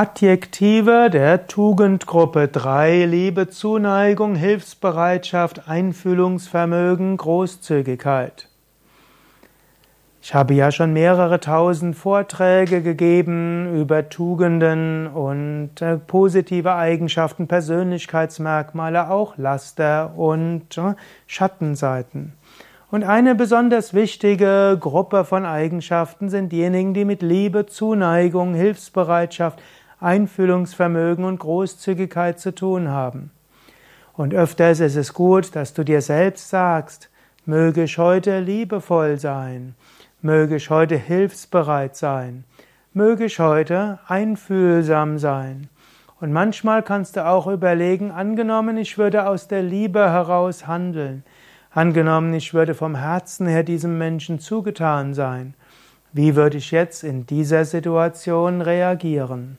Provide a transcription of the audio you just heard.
Adjektive der Tugendgruppe 3 Liebe, Zuneigung, Hilfsbereitschaft, Einfühlungsvermögen, Großzügigkeit. Ich habe ja schon mehrere tausend Vorträge gegeben über Tugenden und äh, positive Eigenschaften, Persönlichkeitsmerkmale, auch Laster und äh, Schattenseiten. Und eine besonders wichtige Gruppe von Eigenschaften sind diejenigen, die mit Liebe, Zuneigung, Hilfsbereitschaft, Einfühlungsvermögen und Großzügigkeit zu tun haben. Und öfters ist es gut, dass du dir selbst sagst, möge ich heute liebevoll sein, möge ich heute hilfsbereit sein, möge ich heute einfühlsam sein. Und manchmal kannst du auch überlegen, angenommen, ich würde aus der Liebe heraus handeln, angenommen, ich würde vom Herzen her diesem Menschen zugetan sein, wie würde ich jetzt in dieser Situation reagieren?